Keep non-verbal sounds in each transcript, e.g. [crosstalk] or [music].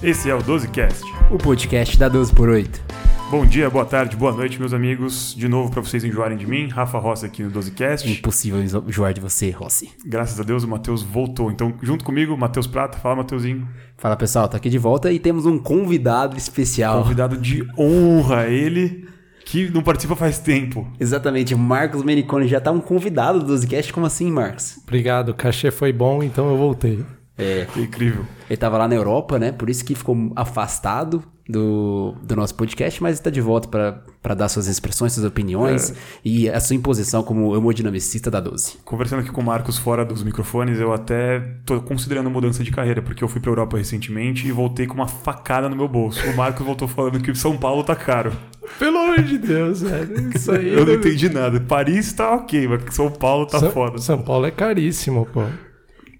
Esse é o 12Cast, o podcast da 12 por 8. Bom dia, boa tarde, boa noite, meus amigos. De novo, para vocês enjoarem de mim, Rafa Rossi aqui no 12Cast. Impossível enjoar de você, Rossi. Graças a Deus o Matheus voltou. Então, junto comigo, Matheus Prata. Fala, Matheusinho. Fala, pessoal. Tá aqui de volta e temos um convidado especial. Convidado de honra, ele que não participa faz tempo. Exatamente, Marcos Menicone já tá um convidado do 12Cast. Como assim, Marcos? Obrigado, o cachê foi bom, então eu voltei. É. Incrível. Ele estava lá na Europa, né? Por isso que ficou afastado do, do nosso podcast, mas está de volta para dar suas expressões, suas opiniões é. e a sua imposição como hemodinamicista da 12. Conversando aqui com o Marcos fora dos microfones, eu até tô considerando mudança de carreira, porque eu fui para Europa recentemente e voltei com uma facada no meu bolso. O Marcos voltou falando que São Paulo tá caro. Pelo amor de Deus, velho. Isso aí. eu não entendi nada. Paris tá ok, mas São Paulo tá São, foda. São Paulo é caríssimo, pô.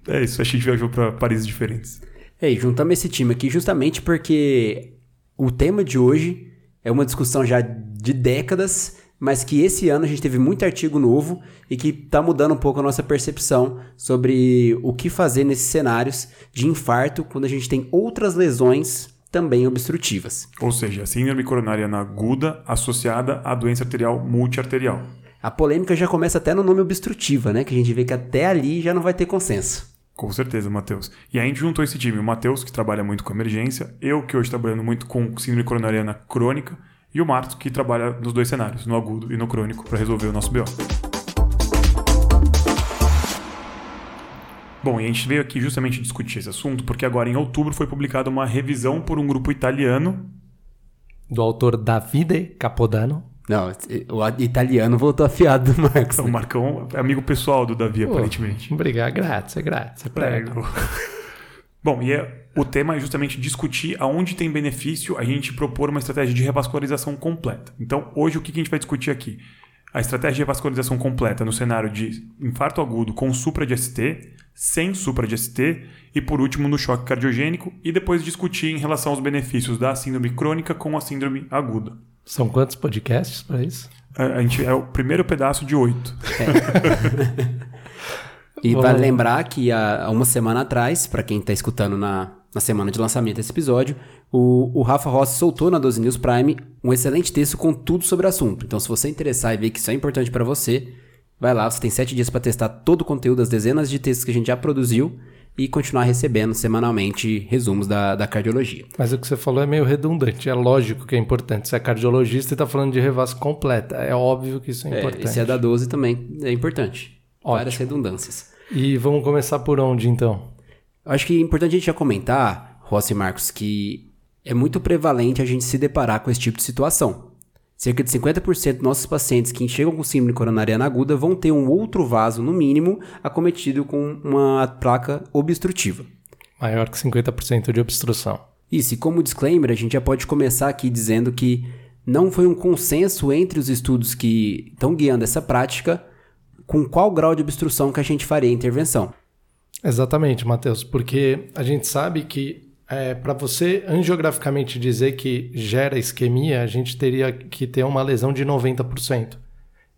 É isso, a gente viajou para países diferentes. É, e juntamos esse time aqui justamente porque o tema de hoje é uma discussão já de décadas, mas que esse ano a gente teve muito artigo novo e que está mudando um pouco a nossa percepção sobre o que fazer nesses cenários de infarto quando a gente tem outras lesões também obstrutivas. Ou seja, síndrome coronariana aguda associada à doença arterial multiarterial. A polêmica já começa até no nome obstrutiva, né? Que a gente vê que até ali já não vai ter consenso. Com certeza, Matheus. E a gente juntou esse time, o Matheus, que trabalha muito com emergência, eu, que hoje trabalhando muito com síndrome coronariana crônica, e o Marcos, que trabalha nos dois cenários, no agudo e no crônico, para resolver o nosso BO. Bom, e a gente veio aqui justamente discutir esse assunto porque agora em outubro foi publicada uma revisão por um grupo italiano do autor Davide Capodano não, o italiano voltou afiado do Marcos. O Marcão é amigo pessoal do Davi, aparentemente. Obrigado, grazie, grazie. Prego. [laughs] Bom, e é, o tema é justamente discutir aonde tem benefício a gente propor uma estratégia de revascularização completa. Então, hoje, o que a gente vai discutir aqui? A estratégia de revascularização completa no cenário de infarto agudo com supra de ST, sem supra de ST e, por último, no choque cardiogênico e depois discutir em relação aos benefícios da síndrome crônica com a síndrome aguda. São quantos podcasts para isso? A, a, gente é o primeiro pedaço de oito. É. [laughs] e vale lembrar que há uma semana atrás, para quem está escutando na, na semana de lançamento desse episódio, o, o Rafa Rossi soltou na 12 News Prime um excelente texto com tudo sobre o assunto. Então, se você interessar e ver que isso é importante para você, vai lá, você tem sete dias para testar todo o conteúdo das dezenas de textos que a gente já produziu e continuar recebendo semanalmente resumos da, da cardiologia. Mas o que você falou é meio redundante. É lógico que é importante. Você é cardiologista e está falando de revasco completa. É óbvio que isso é, é importante. Esse é da 12 também é importante. Ótimo. Várias redundâncias. E vamos começar por onde, então? Acho que é importante a gente já comentar, Rossi e Marcos, que é muito prevalente a gente se deparar com esse tipo de situação. Cerca de 50% dos nossos pacientes que chegam com síndrome coronariana aguda vão ter um outro vaso, no mínimo, acometido com uma placa obstrutiva. Maior que 50% de obstrução. Isso, e como disclaimer, a gente já pode começar aqui dizendo que não foi um consenso entre os estudos que estão guiando essa prática com qual grau de obstrução que a gente faria a intervenção. Exatamente, Matheus, porque a gente sabe que é, para você angiograficamente dizer que gera isquemia, a gente teria que ter uma lesão de 90%.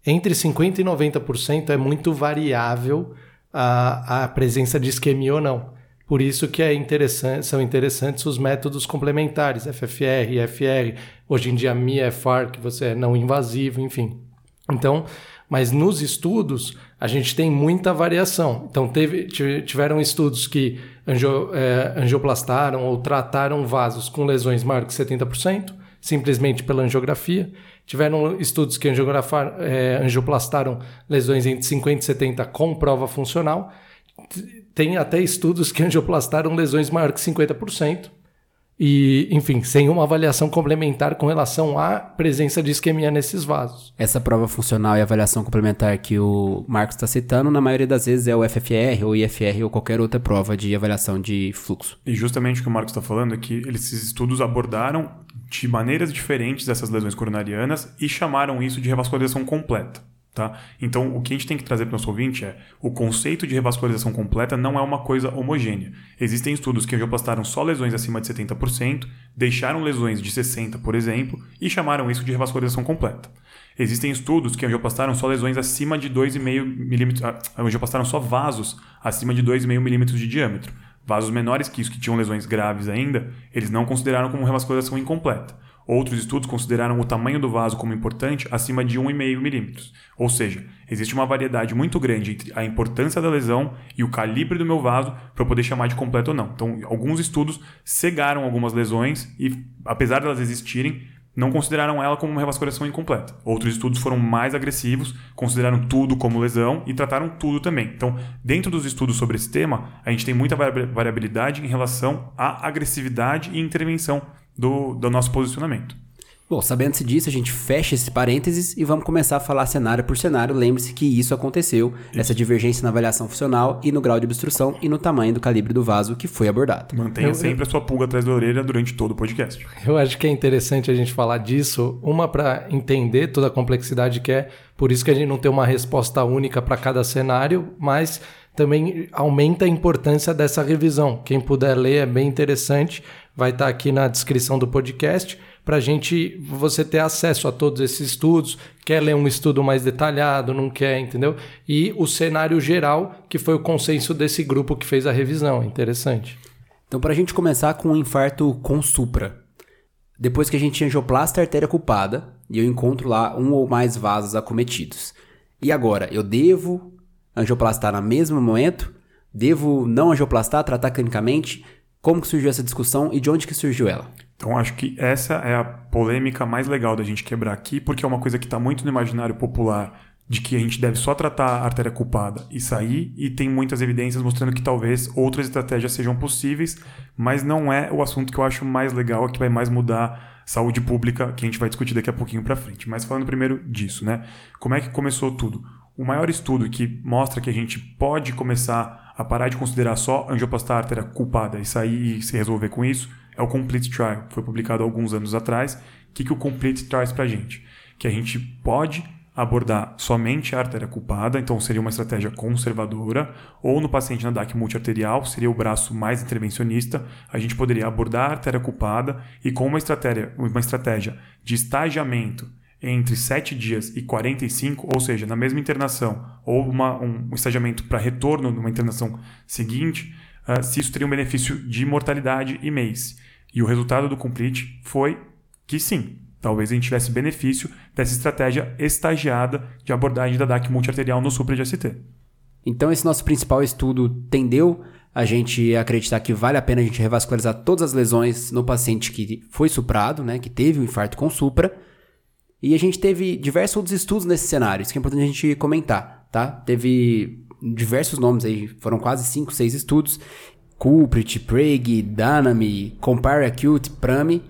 Entre 50% e 90% é muito variável a, a presença de isquemia ou não. Por isso que é interessante, são interessantes os métodos complementares, FFR, IFR, hoje em dia MIFR, que você é não invasivo, enfim. Então, mas nos estudos a gente tem muita variação. Então teve, tiveram estudos que angio, é, angioplastaram ou trataram vasos com lesões maior que 70%, simplesmente pela angiografia. Tiveram estudos que é, angioplastaram lesões entre 50% e 70% com prova funcional. Tem até estudos que [laughs] angioplastaram lesões maior que 50%. E, enfim, sem uma avaliação complementar com relação à presença de isquemia nesses vasos. Essa prova funcional e avaliação complementar que o Marcos está citando, na maioria das vezes é o FFR ou IFR ou qualquer outra prova de avaliação de fluxo. E justamente o que o Marcos está falando é que esses estudos abordaram de maneiras diferentes essas lesões coronarianas e chamaram isso de revascularização completa. Tá? Então, o que a gente tem que trazer para o nosso ouvinte é o conceito de revascularização completa não é uma coisa homogênea. Existem estudos que angioplastaram só lesões acima de 70%, deixaram lesões de 60%, por exemplo, e chamaram isso de revascularização completa. Existem estudos que angioplastaram só lesões acima de 2,5 milímetros, ah, angioplastaram só vasos acima de 2,5 milímetros de diâmetro. Vasos menores que isso, que tinham lesões graves ainda, eles não consideraram como revascularização incompleta. Outros estudos consideraram o tamanho do vaso como importante acima de 1,5 milímetros. Ou seja, existe uma variedade muito grande entre a importância da lesão e o calibre do meu vaso para eu poder chamar de completo ou não. Então, alguns estudos cegaram algumas lesões e, apesar de elas existirem, não consideraram ela como uma revascularização incompleta. Outros estudos foram mais agressivos, consideraram tudo como lesão e trataram tudo também. Então, dentro dos estudos sobre esse tema, a gente tem muita variabilidade em relação à agressividade e intervenção do, do nosso posicionamento. Bom, sabendo-se disso, a gente fecha esse parênteses e vamos começar a falar cenário por cenário. Lembre-se que isso aconteceu, isso. essa divergência na avaliação funcional e no grau de obstrução e no tamanho do calibre do vaso que foi abordado. Mantenha eu, sempre eu... a sua pulga atrás da orelha durante todo o podcast. Eu acho que é interessante a gente falar disso, uma para entender toda a complexidade que é, por isso que a gente não tem uma resposta única para cada cenário, mas também aumenta a importância dessa revisão. Quem puder ler é bem interessante, vai estar aqui na descrição do podcast para gente você ter acesso a todos esses estudos, quer ler um estudo mais detalhado, não quer, entendeu? E o cenário geral, que foi o consenso desse grupo que fez a revisão. Interessante. Então, para a gente começar com um infarto com supra. Depois que a gente angioplasta a artéria culpada e eu encontro lá um ou mais vasos acometidos. E agora, eu devo angioplastar no mesmo momento? Devo não angioplastar, tratar clinicamente? Como que surgiu essa discussão e de onde que surgiu ela? Então acho que essa é a polêmica mais legal da gente quebrar aqui, porque é uma coisa que está muito no imaginário popular de que a gente deve só tratar a artéria culpada e sair, e tem muitas evidências mostrando que talvez outras estratégias sejam possíveis, mas não é o assunto que eu acho mais legal, que vai mais mudar saúde pública, que a gente vai discutir daqui a pouquinho para frente. Mas falando primeiro disso, né? Como é que começou tudo? O maior estudo que mostra que a gente pode começar a parar de considerar só a artéria culpada e sair e se resolver com isso é o Complete Trial. Foi publicado alguns anos atrás. O que, que o Complete traz para a gente? Que a gente pode abordar somente a artéria culpada, então seria uma estratégia conservadora, ou no paciente na DAC multiarterial, seria o braço mais intervencionista, a gente poderia abordar a artéria culpada e com uma estratégia, uma estratégia de estagiamento entre 7 dias e 45, ou seja, na mesma internação, ou uma, um estagiamento para retorno numa internação seguinte, uh, se isso teria um benefício de mortalidade e MACE. E o resultado do Complete foi que sim, talvez a gente tivesse benefício dessa estratégia estagiada de abordagem da DAC multiarterial no supra de ST. Então esse nosso principal estudo tendeu a gente acreditar que vale a pena a gente revascularizar todas as lesões no paciente que foi suprado, né, que teve um infarto com supra. E a gente teve diversos outros estudos nesse cenário, isso que é importante a gente comentar, tá? Teve diversos nomes aí, foram quase 5, 6 estudos. Culprit, Prague, Dynami, Compare Acute, Prami.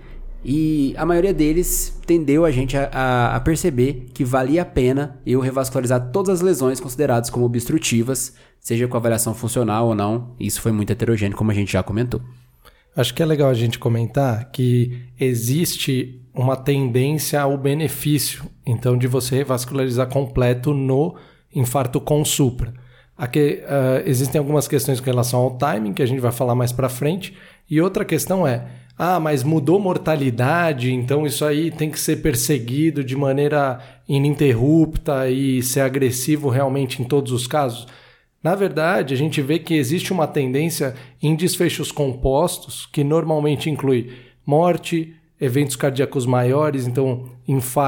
E a maioria deles tendeu a gente a, a, a, perceber que valia a pena eu revascularizar todas as lesões consideradas como obstrutivas, seja com avaliação funcional ou não. Isso foi muito heterogêneo, como a gente já comentou. Acho que é legal a gente comentar que existe uma tendência ao benefício, então, de você revascularizar completo no infarto com supra. Aqui, uh, existem algumas questões com relação ao timing, que a gente vai falar mais para frente. E outra questão é: ah, mas mudou mortalidade, então isso aí tem que ser perseguido de maneira ininterrupta e ser agressivo realmente em todos os casos? Na verdade, a gente vê que existe uma tendência em desfechos compostos, que normalmente inclui morte, eventos cardíacos maiores, então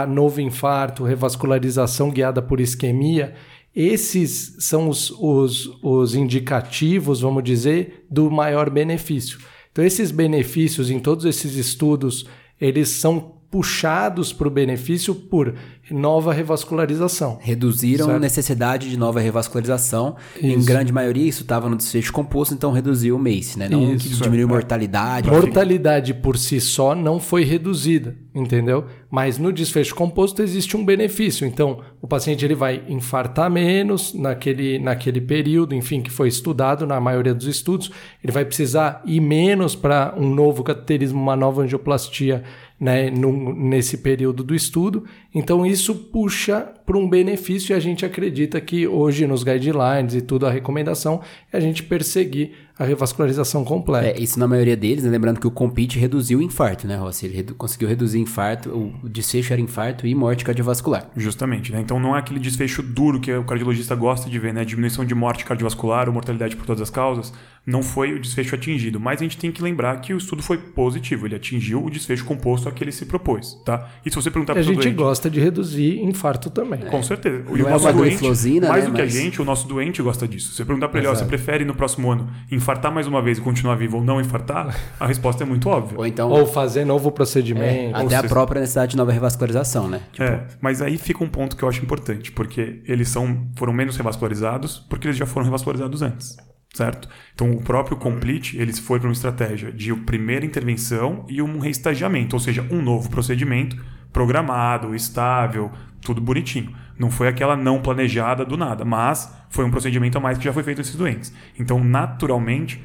novo infarto, revascularização guiada por isquemia esses são os, os, os indicativos, vamos dizer, do maior benefício. Então, esses benefícios em todos esses estudos, eles são puxados para o benefício por nova revascularização. Reduziram certo? a necessidade de nova revascularização. Isso. Em grande maioria, isso estava no desfecho composto, então reduziu o MACE, né? Não isso, que diminuiu é. mortalidade. Mortalidade por si só não foi reduzida, entendeu? Mas no desfecho composto existe um benefício. Então, o paciente ele vai infartar menos naquele, naquele período, enfim, que foi estudado na maioria dos estudos. Ele vai precisar ir menos para um novo cateterismo, uma nova angioplastia né, nesse período do estudo. Então isso puxa para um benefício e a gente acredita que hoje nos guidelines e tudo a recomendação é a gente perseguir a revascularização completa. É, isso na maioria deles, né? lembrando que o Compete reduziu o infarto, né, Rossi? Ele redu conseguiu reduzir infarto, o desfecho era infarto e morte cardiovascular. Justamente, né? Então não é aquele desfecho duro que o cardiologista gosta de ver, né? Diminuição de morte cardiovascular ou mortalidade por todas as causas. Não foi o desfecho atingido, mas a gente tem que lembrar que o estudo foi positivo, ele atingiu o desfecho composto a que ele se propôs, tá? E se você perguntar para a gente doente, gosta de reduzir infarto também. É. Com certeza. E o nosso é doente, mais né, do que mas... a gente, o nosso doente gosta disso. Se você perguntar para ele, ó, você prefere no próximo ano infartar mais uma vez e continuar vivo ou não infartar, a resposta é muito óbvia. Ou então. Ou fazer novo procedimento. É, até a própria necessidade de nova revascularização, né? Tipo... É, mas aí fica um ponto que eu acho importante, porque eles são, foram menos revascularizados, porque eles já foram revascularizados antes. Certo? Então, o próprio Complete, eles foi para uma estratégia de primeira intervenção e um reestagiamento, ou seja, um novo procedimento programado, estável, tudo bonitinho. Não foi aquela não planejada do nada, mas foi um procedimento a mais que já foi feito nesses doentes. Então, naturalmente,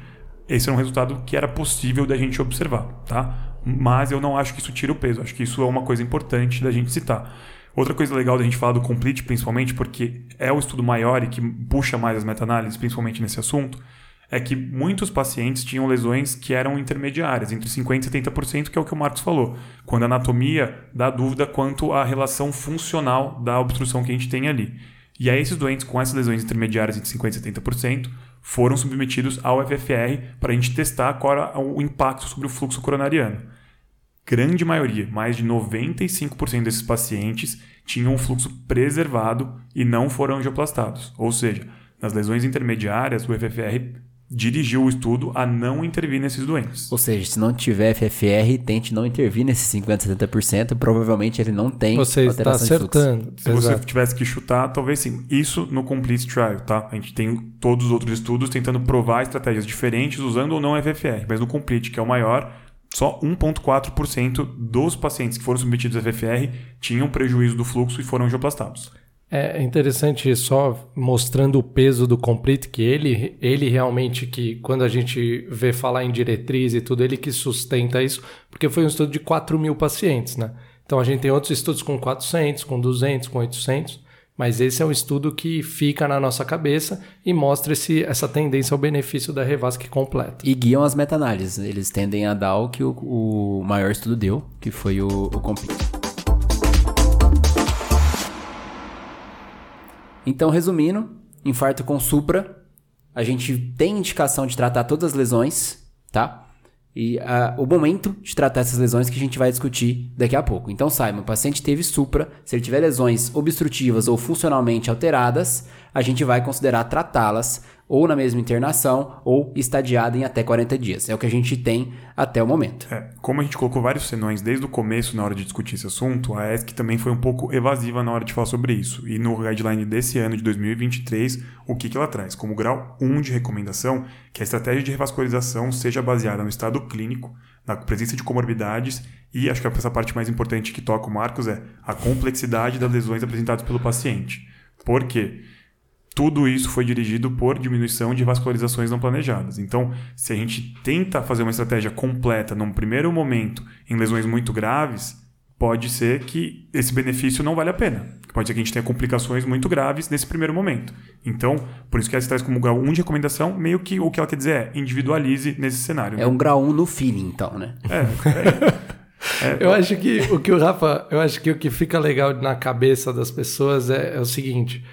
esse é um resultado que era possível da gente observar, tá? Mas eu não acho que isso tira o peso, acho que isso é uma coisa importante da gente citar. Outra coisa legal da gente falar do Complete, principalmente, porque é o estudo maior e que puxa mais as meta-análises, principalmente nesse assunto, é que muitos pacientes tinham lesões que eram intermediárias, entre 50% e 70%, que é o que o Marcos falou. Quando a anatomia dá dúvida quanto à relação funcional da obstrução que a gente tem ali. E aí esses doentes com essas lesões intermediárias entre 50% e 70% foram submetidos ao FFR para a gente testar qual era o impacto sobre o fluxo coronariano. Grande maioria, mais de 95% desses pacientes tinham um fluxo preservado e não foram angioplastados. Ou seja, nas lesões intermediárias, o FFR dirigiu o estudo a não intervir nesses doentes. Ou seja, se não tiver FFR, tente não intervir nesses 50%, 70%, provavelmente ele não tem Você está acertando. Se Exato. você tivesse que chutar, talvez sim. Isso no Complete Trial, tá? A gente tem todos os outros estudos tentando provar estratégias diferentes usando ou não FFR, mas no Complete, que é o maior, só 1,4% dos pacientes que foram submetidos a FFR tinham prejuízo do fluxo e foram angioplastados. É interessante só mostrando o peso do Complete, que ele, ele realmente, que quando a gente vê falar em diretriz e tudo, ele que sustenta isso, porque foi um estudo de 4 mil pacientes, né? Então a gente tem outros estudos com 400, com 200, com 800, mas esse é um estudo que fica na nossa cabeça e mostra esse, essa tendência ao benefício da Revasc completa. E guiam as meta-análises. Eles tendem a dar o que o, o maior estudo deu, que foi o, o Complete. Então, resumindo, infarto com supra, a gente tem indicação de tratar todas as lesões, tá? E o momento de tratar essas lesões que a gente vai discutir daqui a pouco. Então, saiba, o paciente teve supra, se ele tiver lesões obstrutivas ou funcionalmente alteradas, a gente vai considerar tratá-las ou na mesma internação ou estadiada em até 40 dias. É o que a gente tem até o momento. É, como a gente colocou vários senões desde o começo na hora de discutir esse assunto, a ESC também foi um pouco evasiva na hora de falar sobre isso. E no guideline desse ano de 2023, o que, que ela traz? Como grau 1 de recomendação, que a estratégia de revascularização seja baseada no estado clínico, na presença de comorbidades e acho que essa parte mais importante que toca o Marcos é a complexidade das lesões apresentadas pelo paciente. Por quê? Tudo isso foi dirigido por diminuição de vascularizações não planejadas. Então, se a gente tenta fazer uma estratégia completa num primeiro momento em lesões muito graves, pode ser que esse benefício não vale a pena. Pode ser que a gente tenha complicações muito graves nesse primeiro momento. Então, por isso que ela traz como grau 1 de recomendação, meio que o que ela quer dizer é individualize nesse cenário. É né? um grau 1 no feeling, então, né? É. é, [laughs] é eu acho que o que o Rafa, eu acho que o que fica legal na cabeça das pessoas é, é o seguinte: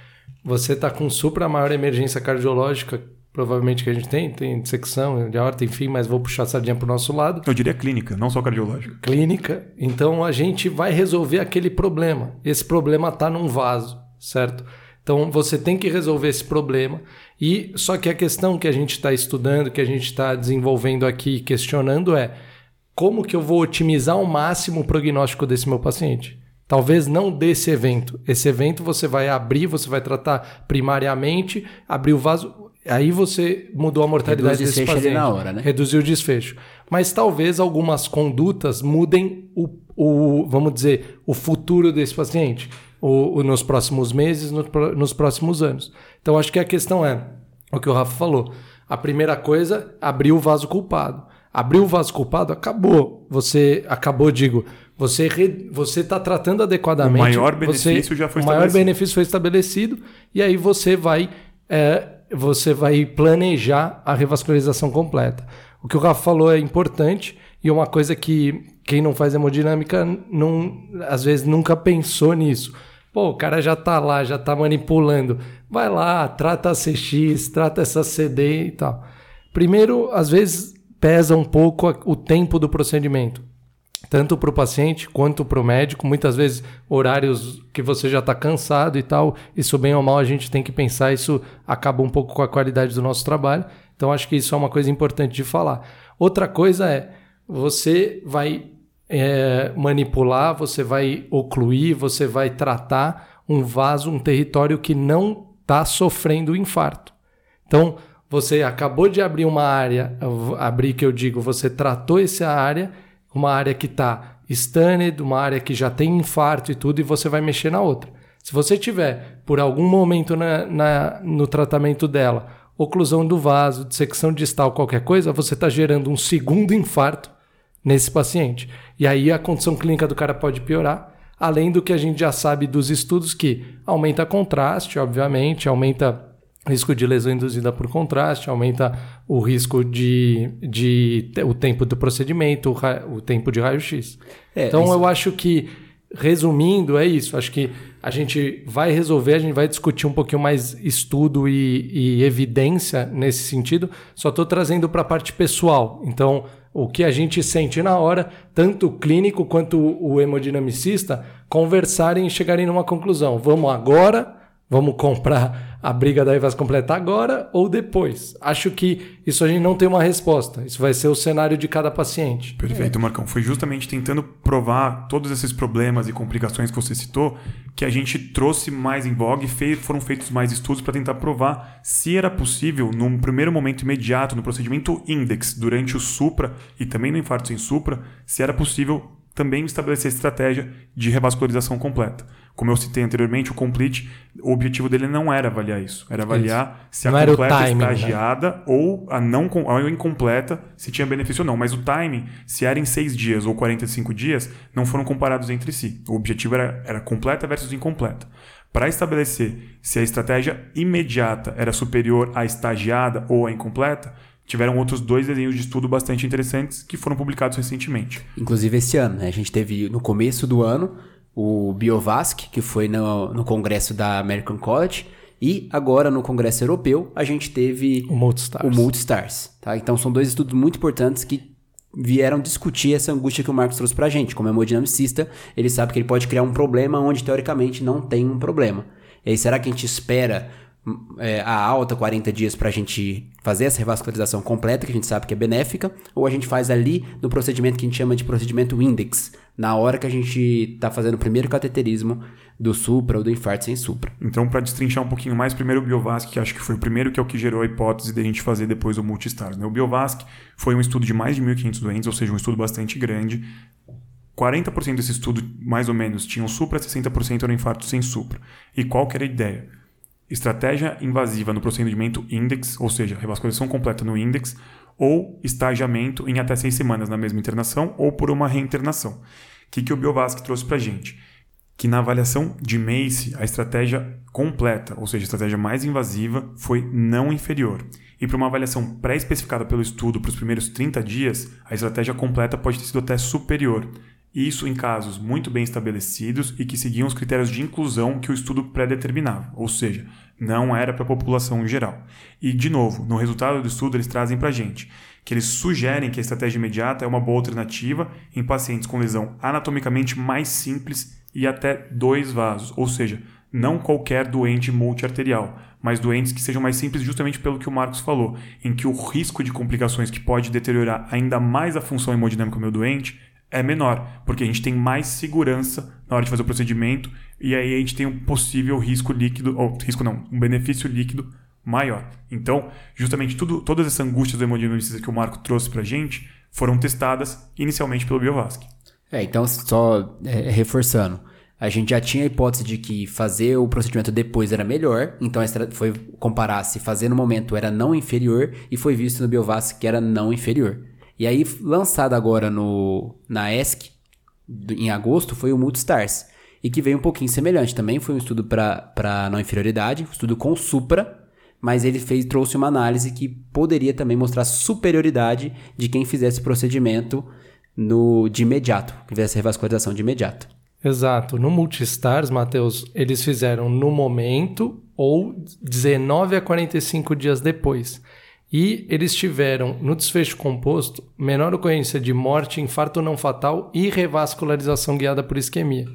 você está com supra maior emergência cardiológica, provavelmente que a gente tem, tem dissecção de aorta, enfim, mas vou puxar a sardinha para o nosso lado. Eu diria clínica, não só cardiológica. Clínica. Então a gente vai resolver aquele problema. Esse problema está num vaso, certo? Então você tem que resolver esse problema. E só que a questão que a gente está estudando, que a gente está desenvolvendo aqui, questionando é como que eu vou otimizar ao máximo o prognóstico desse meu paciente? Talvez não desse evento. Esse evento você vai abrir, você vai tratar primariamente, abrir o vaso, aí você mudou a mortalidade Reduz desse paciente. na hora, né? Reduziu o desfecho. Mas talvez algumas condutas mudem o, o vamos dizer, o futuro desse paciente, o, o nos próximos meses, no, nos próximos anos. Então acho que a questão é o que o Rafa falou. A primeira coisa, abrir o vaso culpado. Abriu o vaso culpado, acabou. Você acabou, digo, você re, você está tratando adequadamente. O maior benefício você, já foi o estabelecido. O maior benefício foi estabelecido e aí você vai é, você vai planejar a revascularização completa. O que o Rafa falou é importante e uma coisa que quem não faz hemodinâmica não, às vezes nunca pensou nisso. Pô, o cara já tá lá, já tá manipulando. Vai lá, trata a CX, trata essa CD e tal. Primeiro, às vezes pesa um pouco o tempo do procedimento tanto para o paciente quanto para o médico. Muitas vezes, horários que você já está cansado e tal, isso bem ou mal a gente tem que pensar, isso acaba um pouco com a qualidade do nosso trabalho. Então, acho que isso é uma coisa importante de falar. Outra coisa é, você vai é, manipular, você vai ocluir, você vai tratar um vaso, um território que não está sofrendo infarto. Então, você acabou de abrir uma área, abrir que eu digo, você tratou essa área uma área que está stunned, uma área que já tem infarto e tudo, e você vai mexer na outra. Se você tiver, por algum momento na, na, no tratamento dela, oclusão do vaso, dissecção distal, qualquer coisa, você está gerando um segundo infarto nesse paciente. E aí a condição clínica do cara pode piorar, além do que a gente já sabe dos estudos que aumenta contraste, obviamente, aumenta risco de lesão induzida por contraste, aumenta o risco de, de o tempo do procedimento, o, o tempo de raio-x. É, então isso... eu acho que, resumindo, é isso. Acho que a gente vai resolver, a gente vai discutir um pouquinho mais estudo e, e evidência nesse sentido. Só estou trazendo para a parte pessoal. Então, o que a gente sente na hora, tanto o clínico quanto o hemodinamicista, conversarem e chegarem numa conclusão. Vamos agora, vamos comprar a briga daí vai se completar agora ou depois? Acho que isso a gente não tem uma resposta. Isso vai ser o cenário de cada paciente. Perfeito, é. Marcão. Foi justamente tentando provar todos esses problemas e complicações que você citou que a gente trouxe mais em vogue e foram feitos mais estudos para tentar provar se era possível, num primeiro momento imediato, no procedimento index, durante o supra e também no infarto sem supra, se era possível também estabelecer estratégia de revascularização completa. Como eu citei anteriormente, o Complete, o objetivo dele não era avaliar isso. Era avaliar isso. se a não completa timing, estagiada né? ou a não a incompleta, se tinha benefício ou não. Mas o timing, se era em 6 dias ou 45 dias, não foram comparados entre si. O objetivo era, era completa versus incompleta. Para estabelecer se a estratégia imediata era superior à estagiada ou à incompleta, tiveram outros dois desenhos de estudo bastante interessantes que foram publicados recentemente. Inclusive esse ano, né? A gente teve no começo do ano o Biovasc, que foi no, no congresso da American College, e agora no congresso europeu a gente teve o Multistars. O Multistars tá? Então são dois estudos muito importantes que vieram discutir essa angústia que o Marcos trouxe pra gente. Como hemodinamicista, ele sabe que ele pode criar um problema onde teoricamente não tem um problema. E aí, será que a gente espera é, a alta 40 dias para a gente fazer essa revascularização completa, que a gente sabe que é benéfica, ou a gente faz ali no procedimento que a gente chama de procedimento index, na hora que a gente está fazendo o primeiro cateterismo do supra ou do infarto sem supra. Então, para destrinchar um pouquinho mais, primeiro o Biovasc, que acho que foi o primeiro que é o que gerou a hipótese de a gente fazer depois o Multistars. Né? O Biovasc foi um estudo de mais de 1.500 doentes, ou seja, um estudo bastante grande. 40% desse estudo, mais ou menos, tinham supra, 60% eram infarto sem supra. E qual que era a ideia? Estratégia invasiva no procedimento index, ou seja, revascularização completa no index, ou estagiamento em até seis semanas na mesma internação ou por uma reinternação. O que, que o Biovasc trouxe para a gente? Que na avaliação de MACE, a estratégia completa, ou seja, a estratégia mais invasiva, foi não inferior. E para uma avaliação pré-especificada pelo estudo para os primeiros 30 dias, a estratégia completa pode ter sido até superior, isso em casos muito bem estabelecidos e que seguiam os critérios de inclusão que o estudo pré-determinava, ou seja, não era para a população em geral. E, de novo, no resultado do estudo eles trazem para a gente que eles sugerem que a estratégia imediata é uma boa alternativa em pacientes com lesão anatomicamente mais simples e até dois vasos, ou seja, não qualquer doente multiarterial, mas doentes que sejam mais simples justamente pelo que o Marcos falou, em que o risco de complicações que pode deteriorar ainda mais a função hemodinâmica do meu doente é menor, porque a gente tem mais segurança na hora de fazer o procedimento e aí a gente tem um possível risco líquido, ou risco não, um benefício líquido maior. Então, justamente tudo, todas essas angústias do hemodinamicista que o Marco trouxe para a gente foram testadas inicialmente pelo Biovasc. É, então, só é, reforçando, a gente já tinha a hipótese de que fazer o procedimento depois era melhor, então foi comparar se fazer no momento era não inferior e foi visto no Biovasc que era não inferior. E aí, lançado agora no, na ESC, em agosto foi o Multistars, e que veio um pouquinho semelhante. Também foi um estudo para não inferioridade, um estudo com supra, mas ele fez, trouxe uma análise que poderia também mostrar superioridade de quem fizesse o procedimento no, de imediato, que fizesse revascularização de imediato. Exato. No Multistars, Matheus, eles fizeram no momento ou 19 a 45 dias depois. E eles tiveram, no desfecho composto, menor ocorrência de morte, infarto não fatal e revascularização guiada por isquemia.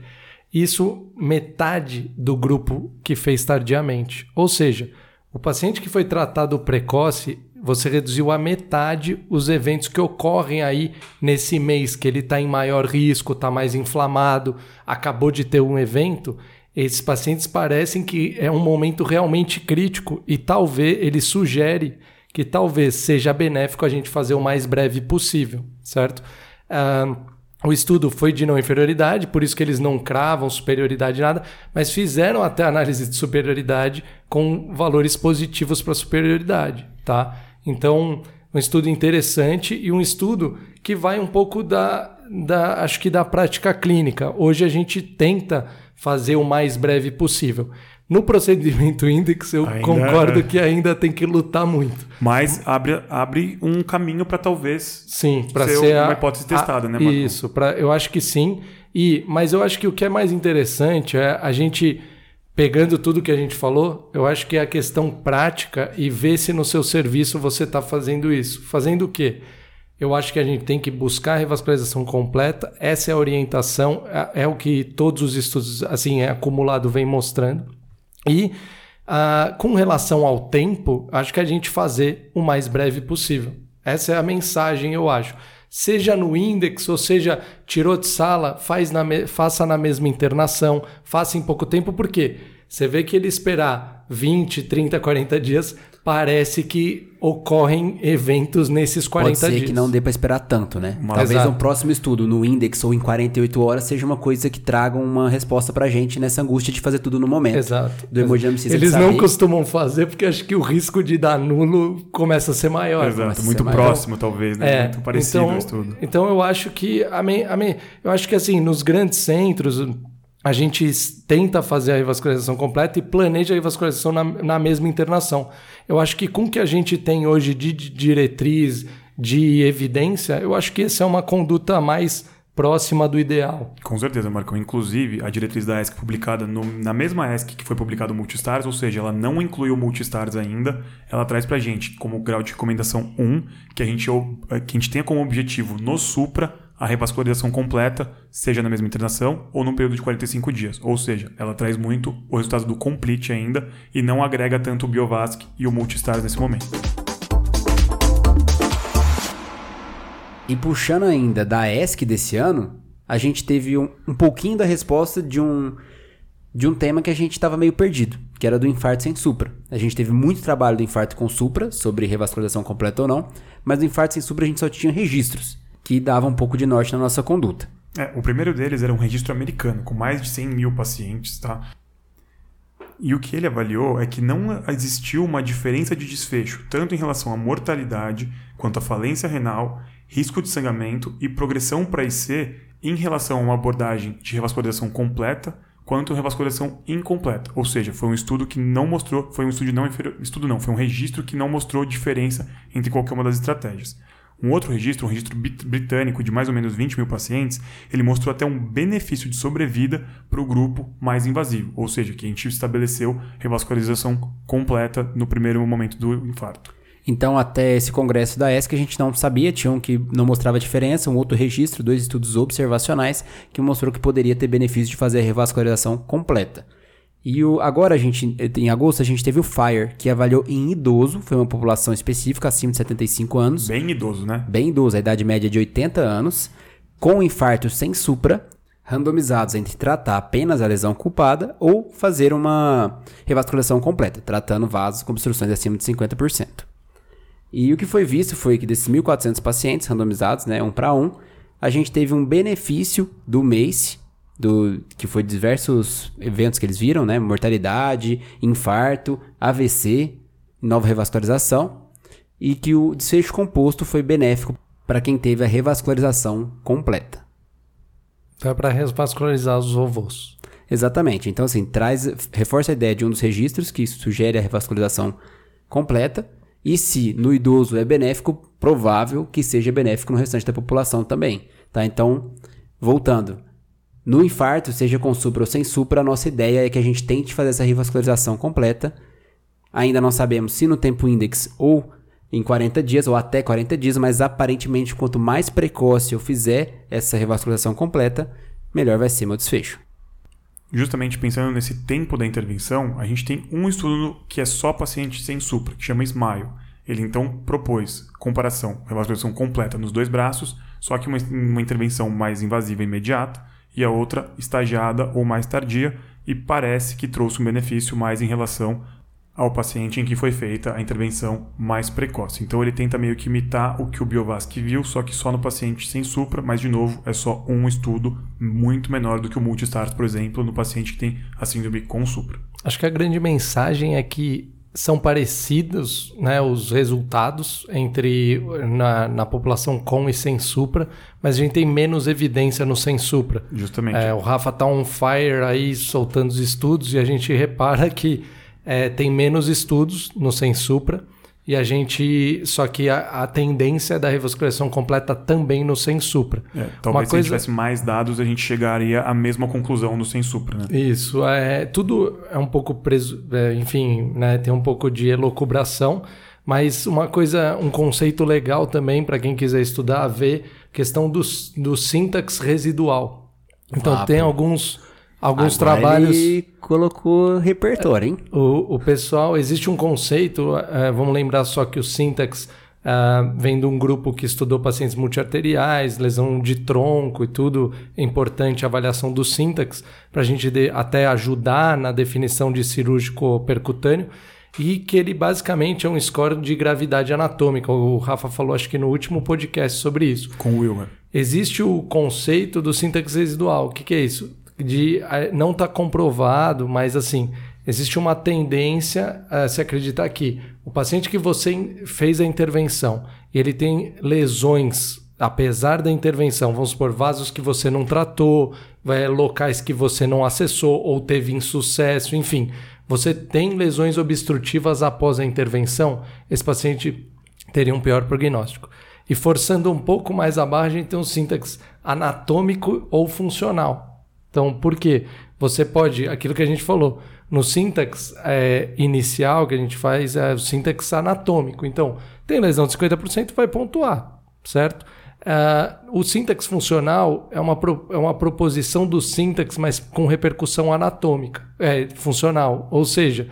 Isso metade do grupo que fez tardiamente. Ou seja, o paciente que foi tratado precoce, você reduziu a metade os eventos que ocorrem aí nesse mês, que ele está em maior risco, está mais inflamado, acabou de ter um evento. Esses pacientes parecem que é um momento realmente crítico e talvez ele sugere que talvez seja benéfico a gente fazer o mais breve possível, certo? Uh, o estudo foi de não inferioridade, por isso que eles não cravam superioridade nada, mas fizeram até análise de superioridade com valores positivos para superioridade, tá? Então, um estudo interessante e um estudo que vai um pouco da, da acho que da prática clínica. Hoje a gente tenta fazer o mais breve possível. No procedimento index, eu ainda concordo é. que ainda tem que lutar muito. Mas abre, abre um caminho para talvez sim, para ser, ser uma hipótese testada, a, né, Marco? Isso, pra, eu acho que sim. E, mas eu acho que o que é mais interessante é a gente pegando tudo que a gente falou, eu acho que é a questão prática e ver se no seu serviço você está fazendo isso. Fazendo o quê? Eu acho que a gente tem que buscar a revascularização completa. Essa é a orientação, é, é o que todos os estudos assim é acumulado vem mostrando. E uh, com relação ao tempo, acho que a gente fazer o mais breve possível. Essa é a mensagem, eu acho. Seja no index, ou seja, tirou de sala, faz na faça na mesma internação, faça em pouco tempo, por quê? Você vê que ele esperar 20, 30, 40 dias parece que ocorrem eventos nesses 40 Pode ser dias. que não dê para esperar tanto, né? Uma... Talvez Exato. um próximo estudo no Index ou em 48 horas seja uma coisa que traga uma resposta pra gente nessa angústia de fazer tudo no momento. Exato. Do Emoji Eles não costumam fazer porque acho que o risco de dar nulo começa a ser maior. Exato, muito próximo maior. talvez, né? É, muito parecido então, o estudo. Então eu acho que a me, a me, eu acho que assim, nos grandes centros, a gente tenta fazer a revascularização completa e planeja a revascularização na, na mesma internação. Eu acho que com o que a gente tem hoje de diretriz, de evidência, eu acho que essa é uma conduta mais próxima do ideal. Com certeza, Marcão. Inclusive, a diretriz da ESC publicada no, na mesma ESC que foi publicado o Multistars, ou seja, ela não incluiu o Multistars ainda, ela traz pra gente como grau de recomendação 1, que a gente, que a gente tenha como objetivo no Supra a revascularização completa, seja na mesma internação ou num período de 45 dias. Ou seja, ela traz muito o resultado do complete ainda e não agrega tanto o Biovasc e o Multistars nesse momento. E puxando ainda da ESC desse ano, a gente teve um, um pouquinho da resposta de um, de um tema que a gente estava meio perdido, que era do infarto sem supra. A gente teve muito trabalho do infarto com supra, sobre revascularização completa ou não, mas do infarto sem supra a gente só tinha registros que dava um pouco de norte na nossa conduta. É, o primeiro deles era um registro americano, com mais de 100 mil pacientes, tá? E o que ele avaliou é que não existiu uma diferença de desfecho, tanto em relação à mortalidade, quanto à falência renal, risco de sangramento e progressão para IC em relação a uma abordagem de revascularização completa, quanto revascularização incompleta. Ou seja, foi um estudo que não mostrou, foi um estudo não estudo não, foi um registro que não mostrou diferença entre qualquer uma das estratégias. Um outro registro, um registro britânico de mais ou menos 20 mil pacientes, ele mostrou até um benefício de sobrevida para o grupo mais invasivo, ou seja, que a gente estabeleceu revascularização completa no primeiro momento do infarto. Então, até esse congresso da ESC, a gente não sabia, tinha um que não mostrava diferença, um outro registro, dois estudos observacionais, que mostrou que poderia ter benefício de fazer a revascularização completa. E o, agora a gente, em agosto, a gente teve o FIRE, que avaliou em idoso, foi uma população específica acima de 75 anos. Bem idoso, né? Bem idoso, a idade média de 80 anos, com infarto sem supra, randomizados entre tratar apenas a lesão culpada ou fazer uma revascularização completa, tratando vasos com obstruções acima de 50%. E o que foi visto foi que desses 1.400 pacientes randomizados, né, um para um, a gente teve um benefício do MACE, do que foi diversos eventos que eles viram, né? Mortalidade, infarto, AVC, nova revascularização, e que o desfecho composto foi benéfico para quem teve a revascularização completa. Então é para revascularizar os ovos. Exatamente. Então, assim, traz, reforça a ideia de um dos registros que sugere a revascularização completa. E se no idoso é benéfico, provável que seja benéfico no restante da população também. Tá? Então, voltando. No infarto, seja com supra ou sem supra, a nossa ideia é que a gente tente fazer essa revascularização completa. Ainda não sabemos se no tempo index ou em 40 dias ou até 40 dias, mas aparentemente quanto mais precoce eu fizer essa revascularização completa, melhor vai ser meu desfecho. Justamente pensando nesse tempo da intervenção, a gente tem um estudo que é só paciente sem supra, que chama SMILE. Ele então propôs comparação, revascularização completa nos dois braços, só que uma, uma intervenção mais invasiva imediata e a outra estagiada ou mais tardia, e parece que trouxe um benefício mais em relação ao paciente em que foi feita a intervenção mais precoce. Então ele tenta meio que imitar o que o Biovasc viu, só que só no paciente sem supra, mas de novo é só um estudo muito menor do que o Multistars, por exemplo, no paciente que tem a síndrome com supra. Acho que a grande mensagem é que são parecidos né, os resultados entre na, na população com e sem supra, mas a gente tem menos evidência no sem supra. Justamente. É, o Rafa tá on fire aí soltando os estudos e a gente repara que é, tem menos estudos no Sem Supra. E a gente. Só que a, a tendência da revascularização completa também no Sem Supra. É, talvez Uma coisa... se tivesse mais dados, a gente chegaria à mesma conclusão no Sem Supra. Né? Isso. É, tudo é um pouco preso. É, enfim, né, tem um pouco de elocubração. Mas uma coisa, um conceito legal também para quem quiser estudar, ver questão do, do sintax residual. Então, ah, tem alguns alguns Agora trabalhos. Ele colocou repertório, hein? O, o pessoal, existe um conceito, uh, vamos lembrar só que o Syntax uh, vem de um grupo que estudou pacientes multiarteriais, lesão de tronco e tudo, é importante a avaliação do Syntax, para a gente de, até ajudar na definição de cirúrgico percutâneo. E que ele basicamente é um score de gravidade anatômica. O Rafa falou, acho que no último podcast sobre isso. Com o Wilmer. Existe o conceito do síntese residual. O que, que é isso? De não está comprovado, mas assim, existe uma tendência a se acreditar que o paciente que você fez a intervenção ele tem lesões apesar da intervenção, vamos supor, vasos que você não tratou, locais que você não acessou ou teve insucesso, enfim, você tem lesões obstrutivas após a intervenção, esse paciente teria um pior prognóstico. E forçando um pouco mais a barra, a gente tem um sintaxe anatômico ou funcional. Então, por quê? Você pode, aquilo que a gente falou, no sintaxe é, inicial que a gente faz é o sintaxe anatômico. Então, tem lesão de 50%, vai pontuar, certo? Uh, o sintaxe funcional é uma, pro, é uma proposição do sintaxe, mas com repercussão anatômica, é funcional. Ou seja,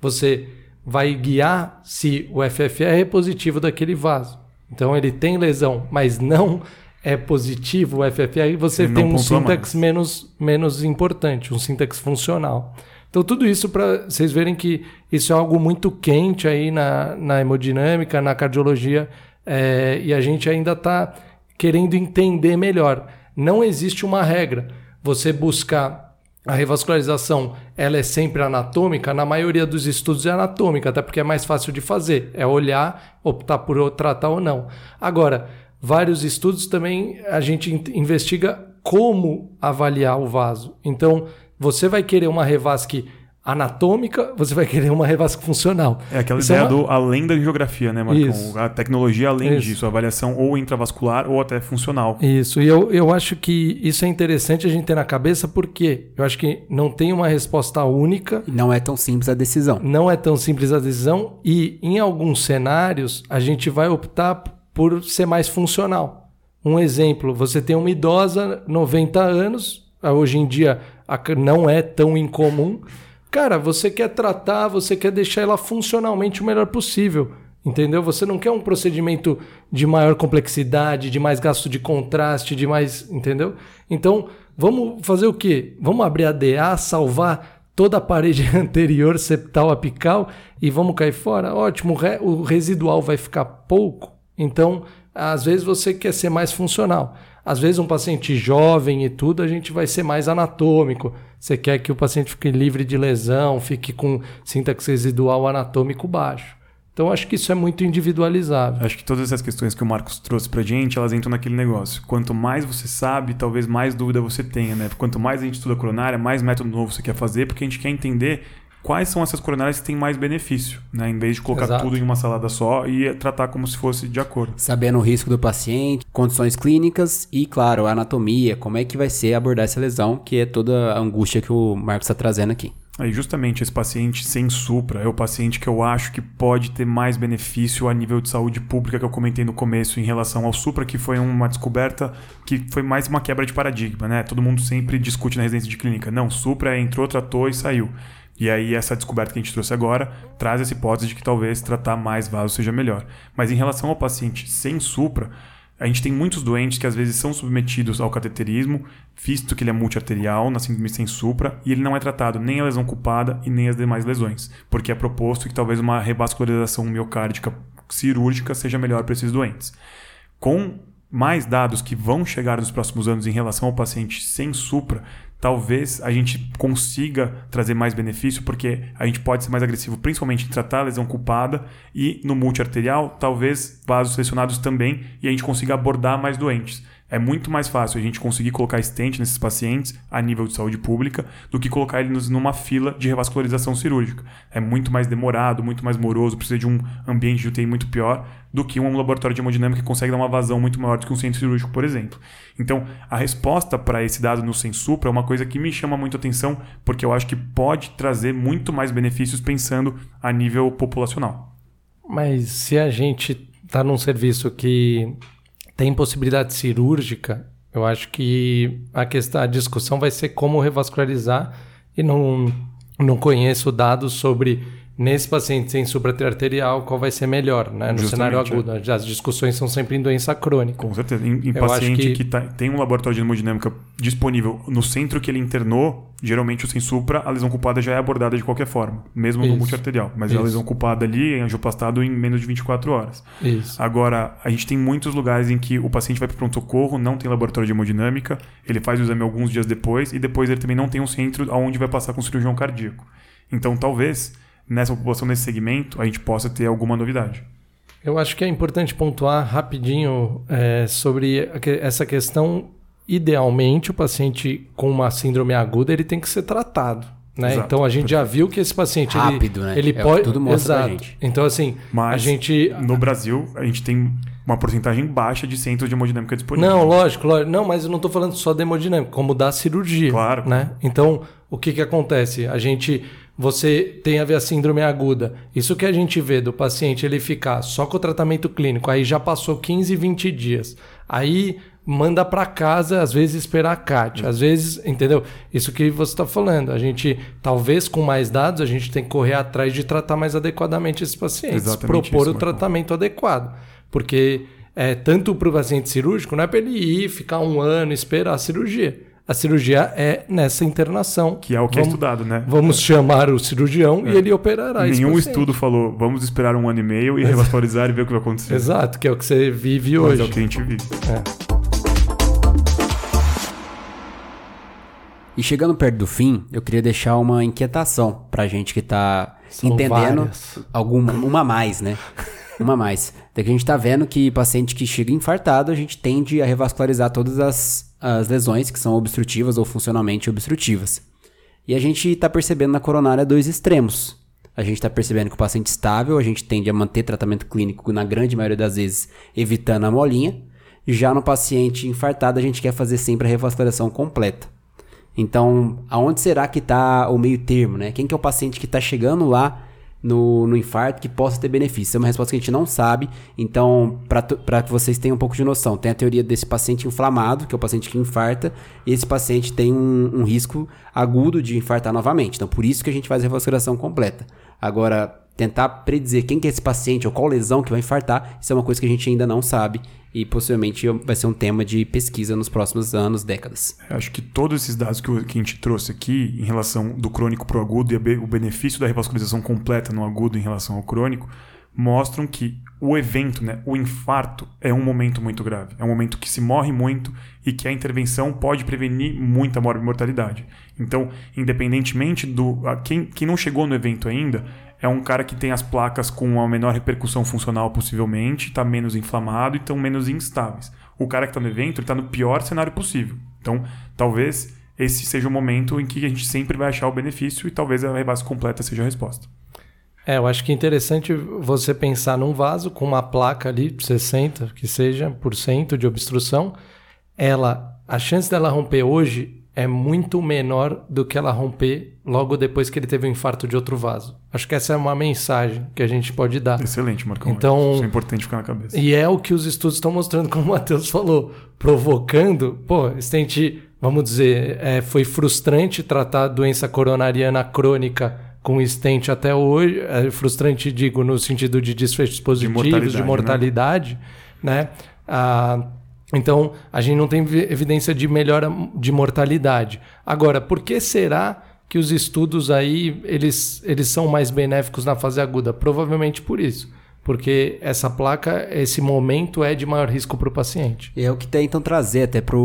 você vai guiar se o FFR é positivo daquele vaso. Então ele tem lesão, mas não é positivo o FFR, você tem um sintaxe menos, menos importante, um sintaxe funcional. Então, tudo isso para vocês verem que isso é algo muito quente aí na, na hemodinâmica, na cardiologia, é, e a gente ainda está querendo entender melhor. Não existe uma regra. Você buscar a revascularização, ela é sempre anatômica? Na maioria dos estudos é anatômica, até porque é mais fácil de fazer. É olhar, optar por tratar ou não. Agora, vários estudos também a gente investiga como avaliar o vaso. Então, você vai querer uma revasque anatômica, você vai querer uma revasque funcional. É aquela Isso ideia é uma... do além da geografia, né, Marcão? Isso. A tecnologia além isso. disso, a avaliação ou intravascular ou até funcional. Isso, e eu, eu acho que isso é interessante a gente ter na cabeça porque eu acho que não tem uma resposta única. Não é tão simples a decisão. Não é tão simples a decisão e em alguns cenários a gente vai optar por ser mais funcional. Um exemplo, você tem uma idosa, 90 anos, hoje em dia não é tão incomum. Cara, você quer tratar, você quer deixar ela funcionalmente o melhor possível. Entendeu? Você não quer um procedimento de maior complexidade, de mais gasto de contraste, de mais. Entendeu? Então, vamos fazer o quê? Vamos abrir a DA, salvar toda a parede [laughs] anterior septal apical e vamos cair fora? Ótimo, o residual vai ficar pouco. Então, às vezes você quer ser mais funcional. Às vezes um paciente jovem e tudo, a gente vai ser mais anatômico. Você quer que o paciente fique livre de lesão, fique com sintaxe residual anatômico baixo. Então acho que isso é muito individualizável. Acho que todas essas questões que o Marcos trouxe pra gente, elas entram naquele negócio. Quanto mais você sabe, talvez mais dúvida você tenha, né? Quanto mais a gente estuda coronária, mais método novo você quer fazer, porque a gente quer entender quais são essas coronárias que têm mais benefício, né? Em vez de colocar Exato. tudo em uma salada só e tratar como se fosse de acordo. Sabendo o risco do paciente, condições clínicas e, claro, a anatomia, como é que vai ser abordar essa lesão, que é toda a angústia que o Marcos está trazendo aqui. Aí justamente esse paciente sem supra é o paciente que eu acho que pode ter mais benefício a nível de saúde pública que eu comentei no começo em relação ao supra, que foi uma descoberta que foi mais uma quebra de paradigma, né? Todo mundo sempre discute na residência de clínica. Não, supra entrou, tratou e saiu. E aí essa descoberta que a gente trouxe agora traz essa hipótese de que talvez tratar mais vasos seja melhor. Mas em relação ao paciente sem supra, a gente tem muitos doentes que às vezes são submetidos ao cateterismo, visto que ele é multiarterial, na síndrome sem supra, e ele não é tratado nem a lesão culpada e nem as demais lesões, porque é proposto que talvez uma revascularização miocárdica cirúrgica seja melhor para esses doentes. Com mais dados que vão chegar nos próximos anos em relação ao paciente sem supra, talvez a gente consiga trazer mais benefício, porque a gente pode ser mais agressivo, principalmente em tratar a lesão culpada e no multiarterial, talvez vasos selecionados também, e a gente consiga abordar mais doentes. É muito mais fácil a gente conseguir colocar stent nesses pacientes a nível de saúde pública do que colocar eles numa fila de revascularização cirúrgica. É muito mais demorado, muito mais moroso, precisa de um ambiente de UTI muito pior do que um laboratório de hemodinâmica que consegue dar uma vazão muito maior do que um centro cirúrgico, por exemplo. Então, a resposta para esse dado no Sensupra é uma coisa que me chama muito atenção, porque eu acho que pode trazer muito mais benefícios pensando a nível populacional. Mas se a gente está num serviço que tem possibilidade cirúrgica, eu acho que a questão, a discussão vai ser como revascularizar e não, não conheço dados sobre nesse paciente sem supraarterial qual vai ser melhor, né? No Justamente, cenário agudo. As discussões são sempre em doença crônica. Com certeza. Em, em paciente que, que- tá- tem um laboratório de hemodinâmica disponível no centro que ele internou, geralmente o sem supra, a lesão culpada já é abordada de qualquer forma, mesmo no Isso. multiarterial. Mas a Isso. lesão culpada ali é angioplastado em menos de 24 horas. Isso. Agora, a gente tem muitos lugares em que o paciente vai para pronto-socorro, não tem laboratório de hemodinâmica, ele faz o exame alguns dias depois e depois ele também não tem um centro aonde vai passar com cirurgião cardíaco. Então, talvez, nessa população, nesse segmento, a gente possa ter alguma novidade. Eu acho que é importante pontuar rapidinho é, sobre a essa questão. Idealmente, o paciente com uma síndrome aguda ele tem que ser tratado. Né? Então a gente já viu que esse paciente ele- Rápido, né? ele É pode tudo mostra pra Exato. gente. Então assim a Mas gente no Brasil, a gente tem uma porcentagem baixa de centros de hemodinâmica disponíveis. Não, lógico, lógico. Não, mas eu não estou falando só da hemodinâmica, como da cirurgia. Claro. Né? Então, o que, que acontece? A gente. Você tem a ver a síndrome aguda. Isso que a gente vê do paciente ele ficar só com o tratamento clínico, aí já passou 15, 20 dias. Aí manda para casa, às vezes esperar a CAT, às vezes, entendeu? Isso que você está falando. A gente, talvez com mais dados, a gente tem que correr atrás de tratar mais adequadamente esses pacientes, Exatamente propor isso, o tratamento adequado. Porque é, tanto para o paciente cirúrgico, não é para ele ir, ficar um ano, esperar a cirurgia. A cirurgia é nessa internação. Que é o que é vamos, estudado, né? Vamos chamar o cirurgião e ele operará Nenhum estudo falou, vamos esperar um ano e meio e revascularizar e ver o que vai acontecer. Exato, que é o que você vive Mas hoje. é o que a gente vive. É. E chegando perto do fim, eu queria deixar uma inquietação pra gente que tá São entendendo várias. alguma, uma a mais, né? Uma a mais. Daqui a gente tá vendo que paciente que chega infartado, a gente tende a revascularizar todas as, as lesões que são obstrutivas ou funcionalmente obstrutivas. E a gente tá percebendo na coronária dois extremos. A gente tá percebendo que o paciente estável, a gente tende a manter tratamento clínico na grande maioria das vezes, evitando a molinha. Já no paciente infartado, a gente quer fazer sempre a revascularização completa. Então, aonde será que está o meio termo, né? Quem que é o paciente que está chegando lá no, no infarto que possa ter benefício? É uma resposta que a gente não sabe. Então, para que vocês tenham um pouco de noção, tem a teoria desse paciente inflamado, que é o paciente que infarta, e esse paciente tem um, um risco agudo de infartar novamente. Então, por isso que a gente faz a revascularização completa. Agora, tentar predizer quem que é esse paciente ou qual lesão que vai infartar, isso é uma coisa que a gente ainda não sabe e possivelmente vai ser um tema de pesquisa nos próximos anos, décadas. Eu Acho que todos esses dados que, a gente trouxe aqui, em relação do crônico para o agudo e o benefício da revascularização completa no agudo em relação ao crônico, mostram que o evento, né, o infarto, é um momento muito grave. É um momento que se morre muito e que a intervenção pode prevenir muita mor- mortalidade. Então, independentemente do. a- quem, quem não chegou no evento ainda, é um cara que tem as placas com a menor repercussão funcional possivelmente, está menos inflamado e estão menos instáveis. O cara que está no evento está no pior cenário possível. Então, talvez esse seja o momento em que a gente sempre vai achar o benefício e talvez a rebase completa seja a resposta. É, eu acho que é interessante você pensar num vaso com uma placa ali, 60, que seja, por cento de obstrução. Ela, a chance dela romper hoje é muito menor do que ela romper logo depois que ele teve um infarto de outro vaso. Acho que essa é uma mensagem que a gente pode dar. Excelente, Marcão. Então, Isso é importante ficar na cabeça. E é o que os estudos estão mostrando, como o Matheus falou, provocando. Pô, stent, vamos dizer, é, foi frustrante tratar a doença coronariana crônica com stent até hoje. É frustrante, digo, no sentido de desfechos positivos, de mortalidade, de mortalidade né? né? Ah, então, a gente não tem evidência de melhora de mortalidade. Agora, por que será que os estudos aí eles, eles são mais benéficos na fase aguda? Provavelmente por isso. Porque essa placa, esse momento é de maior risco para o paciente. É o que tentam trazer até para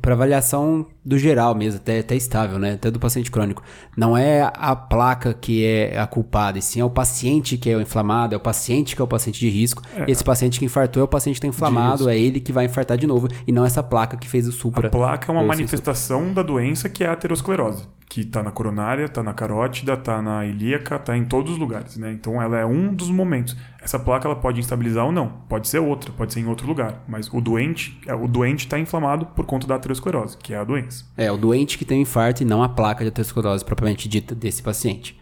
para avaliação do geral mesmo, até, até estável, né? Até do paciente crônico. Não é a placa que é a culpada, e sim é o paciente que é o inflamado, é o paciente que é o paciente de risco. É. Esse paciente que infartou é o paciente que está inflamado, é ele que vai infartar de novo, e não essa placa que fez o supra. A placa é uma manifestação da doença que é a aterosclerose que está na coronária, está na carótida, está na ilíaca, está em todos os lugares, né? Então ela é um dos momentos. Essa placa ela pode instabilizar ou não, pode ser outra, pode ser em outro lugar, mas o doente, é, o doente está inflamado por conta da aterosclerose, que é a doença. É o doente que tem um infarto e não a placa de aterosclerose propriamente dita desse paciente.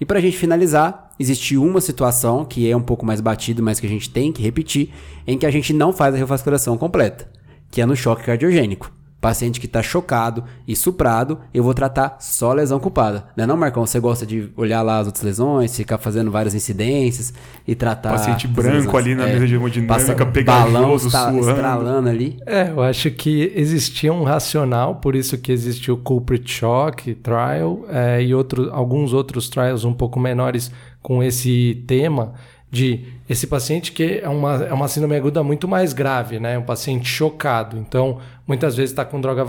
E para a gente finalizar, existe uma situação que é um pouco mais batido, mas que a gente tem que repetir, em que a gente não faz a revascularização completa, que é no choque cardiogênico. Paciente que está chocado e suprado, eu vou tratar só lesão culpada. Não é não, Marcão? Você gosta de olhar lá as outras lesões, ficar fazendo várias incidências e tratar... Paciente branco ali na é, mesa de hemodinâmica, pegajoso, balão suando. estralando ali. É, eu acho que existia um racional, por isso que existiu o Culprit Shock Trial é, e outro, alguns outros trials um pouco menores com esse tema de esse paciente que é uma, é uma síndrome aguda muito mais grave, né? Um paciente chocado. Então, muitas vezes está com droga,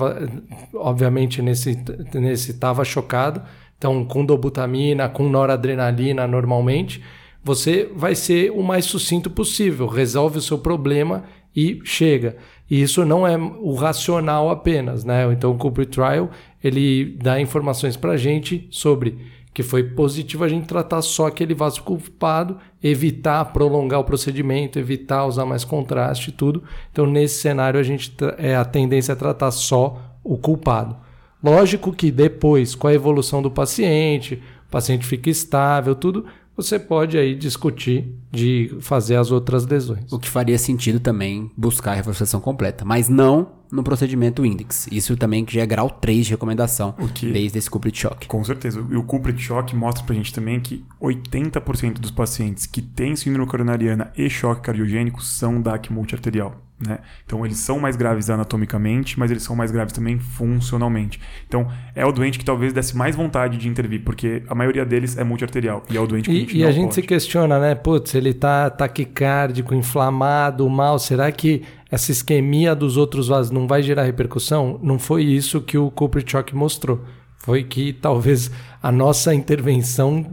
obviamente nesse nesse estava chocado. Então, com dobutamina, com noradrenalina normalmente, você vai ser o mais sucinto possível, resolve o seu problema e chega. E isso não é o racional apenas, né? Então, o Cooper Trial ele dá informações para a gente sobre que foi positivo a gente tratar só aquele vaso culpado, evitar prolongar o procedimento, evitar usar mais contraste e tudo. Então, nesse cenário, a gente é a tendência a tratar só o culpado. Lógico que depois, com a evolução do paciente, o paciente fica estável, tudo, você pode aí discutir de fazer as outras lesões. O que faria sentido também buscar a reforçação completa, mas não no procedimento Index. Isso também que já é grau 3 de recomendação que, desde esse Culprit Shock. Com certeza. E o Culprit Shock mostra pra gente também que 80% dos pacientes que têm síndrome coronariana e choque cardiogênico são DAC multiarterial. Né? Então eles são mais graves anatomicamente, mas eles são mais graves também funcionalmente. Então é o doente que talvez desse mais vontade de intervir, porque a maioria deles é multiarterial e é o doente que e, a gente E a gente pode. se questiona, né? Putz, ele tá taquicárdico, inflamado, mal, será que essa isquemia dos outros vasos não vai gerar repercussão? Não foi isso que o Shock mostrou. Foi que talvez a nossa intervenção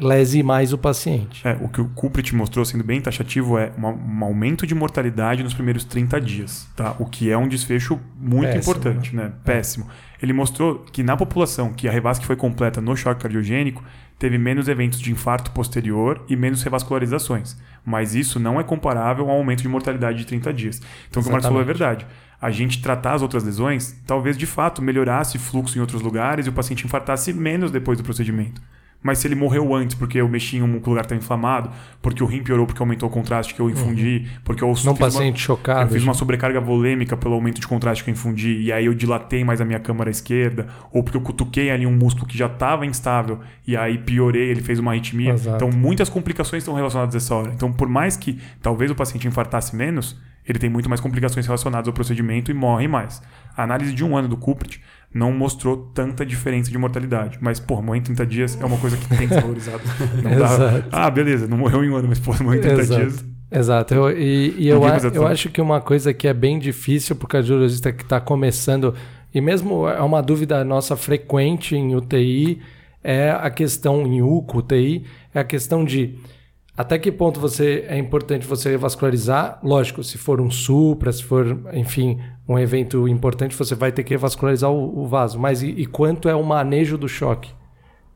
lese mais o paciente. É, o que o Culprit mostrou, sendo bem taxativo, é uma, um aumento de mortalidade nos primeiros 30 dias, tá? O que é um desfecho muito Péssimo, importante, né? né? Péssimo. Ele mostrou que na população que a revasque foi completa no choque cardiogênico, teve menos eventos de infarto posterior e menos revascularizações. Mas isso não é comparável ao aumento de mortalidade de 30 dias. Então, o que o Marcos falou é verdade. A gente tratar as outras lesões, talvez de fato melhorasse fluxo em outros lugares e o paciente infartasse menos depois do procedimento. Mas se ele morreu antes porque eu mexi em um lugar que está inflamado, porque o rim piorou porque aumentou o contraste que eu infundi, uhum. porque eu não paciente uma, chocado. Eu fiz uma sobrecarga volêmica pelo aumento de contraste que eu infundi e aí eu dilatei mais a minha câmara esquerda, ou porque eu cutuquei ali um músculo que já estava instável e aí piorei, ele fez uma arritmia. Exato. Então muitas complicações estão relacionadas a essa hora. Então por mais que talvez o paciente infartasse menos, ele tem muito mais complicações relacionadas ao procedimento e morre mais. A análise de um ano do Cuprit não mostrou tanta diferença de mortalidade. Mas, pô, morrer em 30 dias é uma coisa que tem que ser valorizada. [laughs] Não dá... Ah, beleza, não morreu em um ano, mas, pô, morreu em 30 Exato. dias. Exato. Eu, e, e eu, a, eu acho que uma coisa que é bem difícil para o cardiologista que está começando, e mesmo é uma dúvida nossa frequente em UTI, é a questão em UCO, UTI, é a questão de até que ponto você é importante você revascularizar? Lógico, se for um supra, se for, enfim, um evento importante, você vai ter que revascularizar o, o vaso. Mas e, e, quanto é o manejo do choque?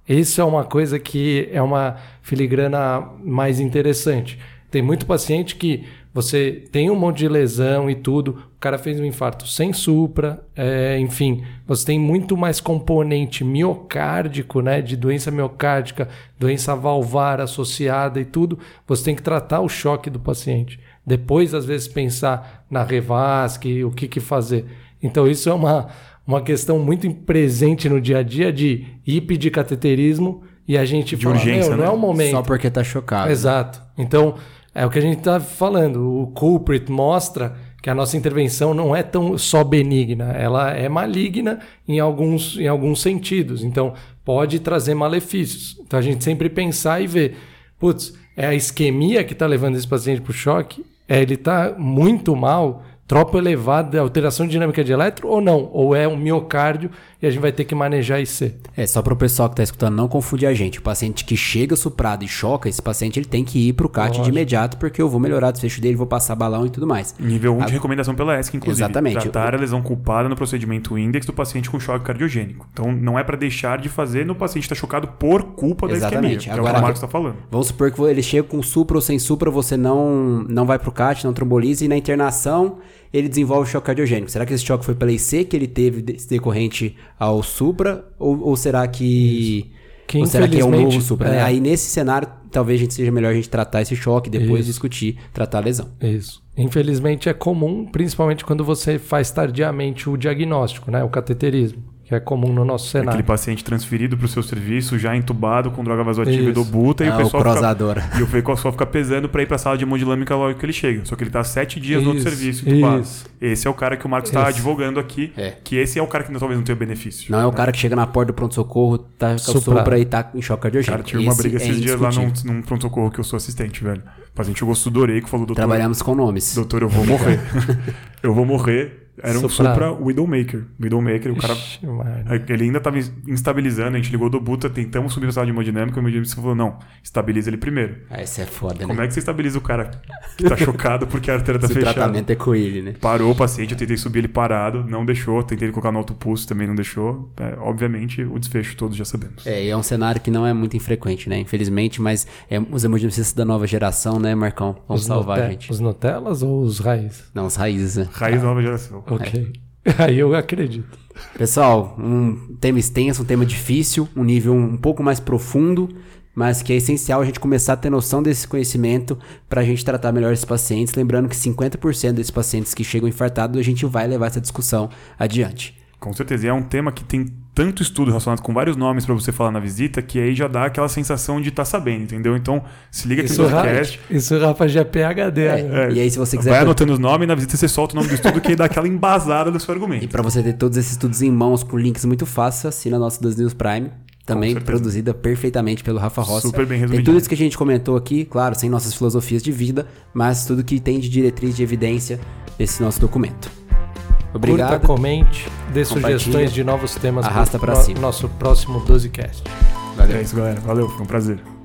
Isso é uma coisa que é uma filigrana mais interessante. Tem muito paciente que você tem um monte de lesão e tudo, o cara fez um infarto sem supra, é, enfim, você tem muito mais componente miocárdico, né, de doença miocárdica, doença valvar associada e tudo, você tem que tratar o choque do paciente. Depois, às vezes, pensar na revasque, o que, que fazer. Então, isso é uma, uma questão muito presente no dia a dia de ir pedir cateterismo e a gente de fala, urgência, não é o momento. Só porque tá chocado. Exato. Então, é o que a gente está falando. O culprit mostra que a nossa intervenção não é tão só benigna, ela é maligna em alguns, em alguns sentidos. Então, pode trazer malefícios. Então, a gente sempre pensar e ver, putz, é a isquemia que está levando esse paciente para o choque? É, ele está muito mal, tropa elevada, alteração dinâmica de eletro ou não? Ou é um miocárdio e a gente vai ter que manejar IC. É, só para o pessoal que está escutando não confundir a gente. O paciente que chega suprado e choca, esse paciente ele tem que ir para o CAT Lógico. de imediato, porque eu vou melhorar o desfecho dele, vou passar balão e tudo mais. Nível 1 um a... de recomendação pela ESC, inclusive. Exatamente. Tratar a lesão culpada no procedimento index do paciente com choque cardiogênico. Então não é para deixar de fazer no paciente estar tá chocado por culpa Exatamente. da isquemia, Agora, é o que o Marcos está falando. Vamos supor que ele chega com supra ou sem supra, você não, não vai para o CAT, não tromboliza e na internação ele desenvolve choque cardiogênico. Será que esse choque foi pela IC que ele teve decorrente ao supra? Ou, ou será que. Que, ou será que é um novo supra? Né? É. Né? Aí nesse cenário, talvez a gente seja melhor a gente tratar esse choque, depois Isso. discutir, tratar a lesão. Isso. Infelizmente é comum, principalmente quando você faz tardiamente o diagnóstico, né? O cateterismo que é comum no nosso cenário. Aquele paciente transferido para o seu serviço, já entubado com droga vasoativa e do buta, é, e o pessoal o fica, e o pessoal fica pesando para ir para a sala de hemodinâmica logo que ele chega. Só que ele está sete dias isso, no outro serviço entubado. Isso. Esse é o cara que o Marcos está advogando aqui, é. que esse é o cara que talvez não tenha benefício. Não é o cara que chega na porta do pronto-socorro, tá com sopra e tá em choque cardiogênico. Cara, tive uma briga esses é dias lá num, num pronto-socorro que eu sou assistente, velho. O paciente chegou sudoreico, falou, doutor... Trabalhamos com nomes. Doutor, eu vou morrer. [laughs] eu vou morrer era um Supra, Widowmaker. Widowmaker, o cara. Ixi, ele ainda estava instabilizando, a gente ligou do Buta, tentamos subir a sala de hemodinâmica, e o hemodinâmico falou: não, estabiliza ele primeiro. Ah, isso é foda, Como né? é que você estabiliza o cara que tá chocado porque a artéria tá fechada? O tratamento é com ele, né? Parou o paciente, eu tentei subir ele parado, não deixou, tentei colocar no alto pulso, também não deixou. É, obviamente, o desfecho todos já sabemos. É, e é um cenário que não é muito infrequente, né? Infelizmente, mas é, os hemodinamistas da nova geração, né, Marcão? Vão os salvar a gente. Os Nutellas ou os raízes? Não, os raízes, né? Raiz da nova geração. Ok. É. [laughs] Aí eu acredito. Pessoal, um tema extenso, um tema difícil, um nível um pouco mais profundo, mas que é essencial a gente começar a ter noção desse conhecimento para a gente tratar melhor esses pacientes. Lembrando que 50% desses pacientes que chegam infartados, a gente vai levar essa discussão adiante. Com certeza. E é um tema que tem tanto estudo relacionado com vários nomes para você falar na visita que aí já dá aquela sensação de estar tá sabendo, entendeu? Então, se liga aqui no podcast. Isso, Rafa, já é PHD. É, é, e aí, se você quiser. Vai anotando os nomes e na visita você solta o nome do estudo que dá aquela embasada do seu argumento. E para você ter todos esses estudos em mãos com links muito fáceis, assina a nossa das News Prime. Também produzida perfeitamente pelo Rafa Rossi. Super bem resumido. Tem tudo isso que a gente comentou aqui, claro, sem nossas filosofias de vida, mas tudo que tem de diretriz de evidência desse nosso documento. Obrigado. Curta, comente, dê sugestões de novos temas Arrasta para cima. nosso próximo 12cast. Valeu. É isso, galera. Valeu, foi um prazer.